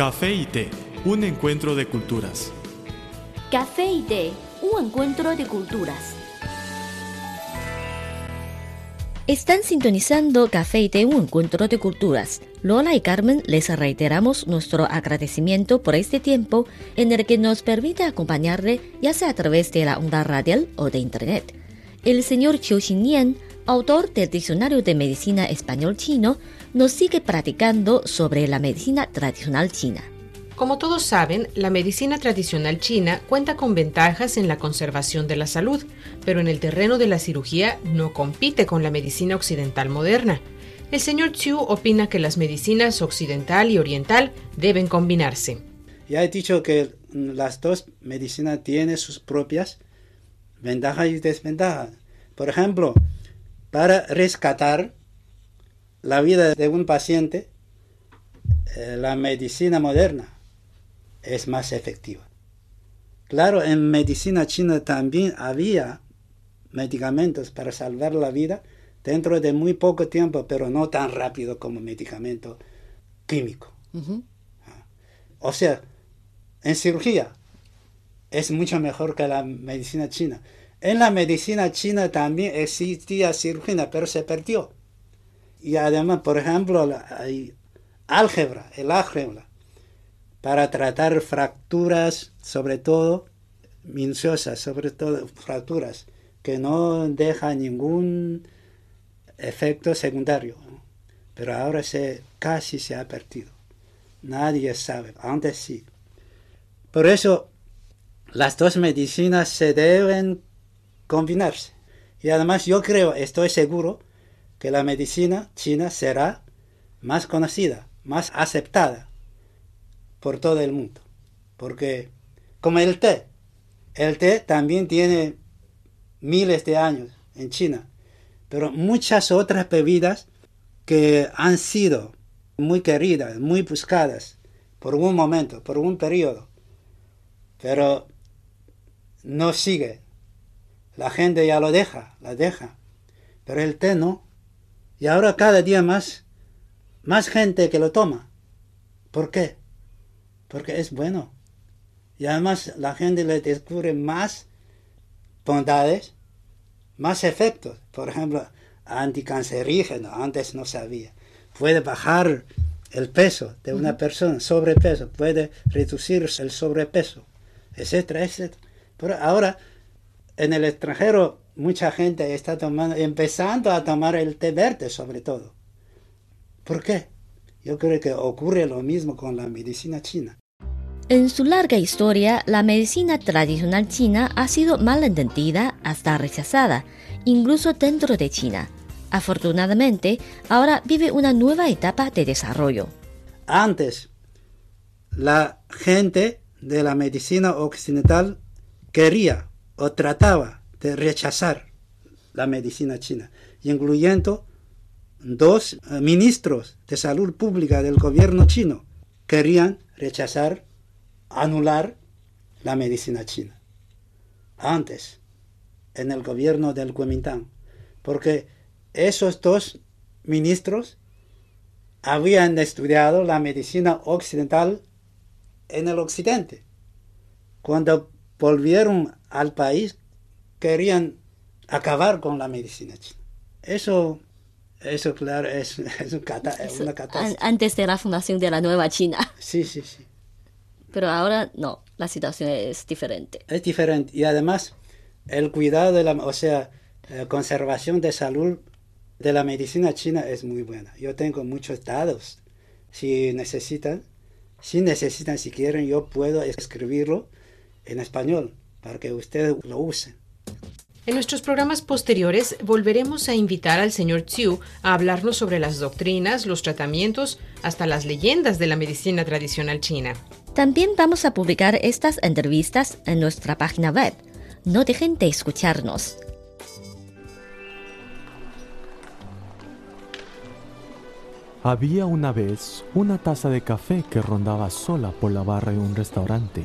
Café y té, un encuentro de culturas. Café y té, un encuentro de culturas. Están sintonizando Café y té, un encuentro de culturas. Lola y Carmen les reiteramos nuestro agradecimiento por este tiempo en el que nos permite acompañarle ya sea a través de la onda radial o de internet. El señor Qiu Xinyan, autor del Diccionario de Medicina Español-Chino, nos sigue practicando sobre la medicina tradicional china. Como todos saben, la medicina tradicional china cuenta con ventajas en la conservación de la salud, pero en el terreno de la cirugía no compite con la medicina occidental moderna. El señor Chu opina que las medicinas occidental y oriental deben combinarse. Ya he dicho que las dos medicinas tienen sus propias ventajas y desventajas. Por ejemplo, para rescatar la vida de un paciente, eh, la medicina moderna es más efectiva. Claro, en medicina china también había medicamentos para salvar la vida dentro de muy poco tiempo, pero no tan rápido como medicamento químico. Ah. O sea, en cirugía es mucho mejor que la medicina china. En la medicina china también existía cirugía, pero se perdió. Y además, por ejemplo, hay álgebra, el álgebra, para tratar fracturas, sobre todo minuciosas, sobre todo fracturas que no dejan ningún efecto secundario. Pero ahora se, casi se ha perdido. Nadie sabe, antes sí. Por eso las dos medicinas se deben combinarse. Y además yo creo, estoy seguro, que la medicina china será más conocida, más aceptada por todo el mundo. Porque, como el té, el té también tiene miles de años en China, pero muchas otras bebidas que han sido muy queridas, muy buscadas por un momento, por un periodo, pero no sigue. La gente ya lo deja, la deja, pero el té no. Y ahora cada día más, más gente que lo toma. ¿Por qué? porque es bueno. Y además la gente le descubre más bondades, más efectos. Por ejemplo, anticancerígeno, antes no sabía. Puede bajar el peso de una persona, sobrepeso, puede reducir el sobrepeso, etcétera, etcétera. Pero ahora, en el extranjero, mucha gente está tomando, empezando a tomar el té verde sobre todo. ¿Por qué? Yo creo que ocurre lo mismo con la medicina china. En su larga historia, la medicina tradicional china ha sido mal entendida hasta rechazada, incluso dentro de China. Afortunadamente, ahora vive una nueva etapa de desarrollo. Antes, la gente de la medicina occidental quería o trataba de rechazar la medicina china, incluyendo dos eh, ministros de salud pública del gobierno chino querían rechazar anular la medicina china. Antes, en el gobierno del Kuomintang, porque esos dos ministros habían estudiado la medicina occidental en el occidente. Cuando volvieron al país, querían acabar con la medicina china. Eso, eso claro, es, una catástrofe. Antes de la fundación de la nueva China. Sí, sí, sí. Pero ahora no, la situación es diferente. Es diferente y además el cuidado de la, o sea, la conservación de salud de la medicina china es muy buena. Yo tengo muchos datos. Si necesitan, si necesitan, si quieren, yo puedo escribirlo en español para que ustedes lo usen. En nuestros programas posteriores volveremos a invitar al señor Xiu a hablarnos sobre las doctrinas, los tratamientos, hasta las leyendas de la medicina tradicional china. También vamos a publicar estas entrevistas en nuestra página web. No dejen de escucharnos. Había una vez una taza de café que rondaba sola por la barra de un restaurante.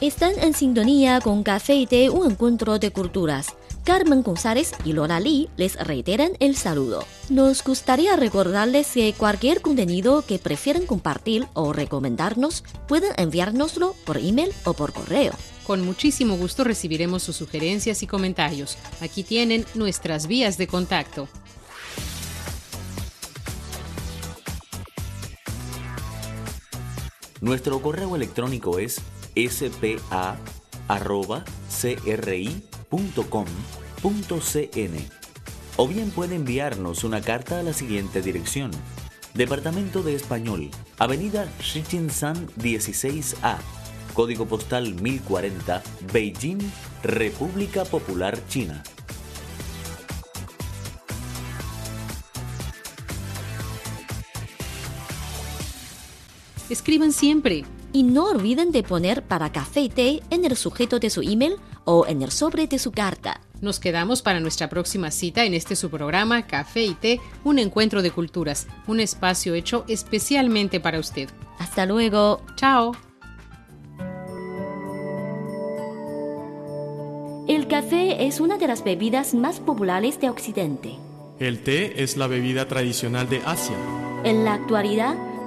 Están en sintonía con Café y Té, un encuentro de culturas. Carmen González y Lola Lee les reiteran el saludo. Nos gustaría recordarles que cualquier contenido que prefieran compartir o recomendarnos pueden enviárnoslo por email o por correo. Con muchísimo gusto recibiremos sus sugerencias y comentarios. Aquí tienen nuestras vías de contacto. Nuestro correo electrónico es spa.cri.com.cn o bien puede enviarnos una carta a la siguiente dirección. Departamento de Español, Avenida San 16A, Código Postal 1040, Beijing, República Popular China. Escriban siempre. Y no olviden de poner para café y té en el sujeto de su email o en el sobre de su carta. Nos quedamos para nuestra próxima cita en este su programa Café y Té, un encuentro de culturas, un espacio hecho especialmente para usted. Hasta luego. Chao. El café es una de las bebidas más populares de Occidente. El té es la bebida tradicional de Asia. En la actualidad,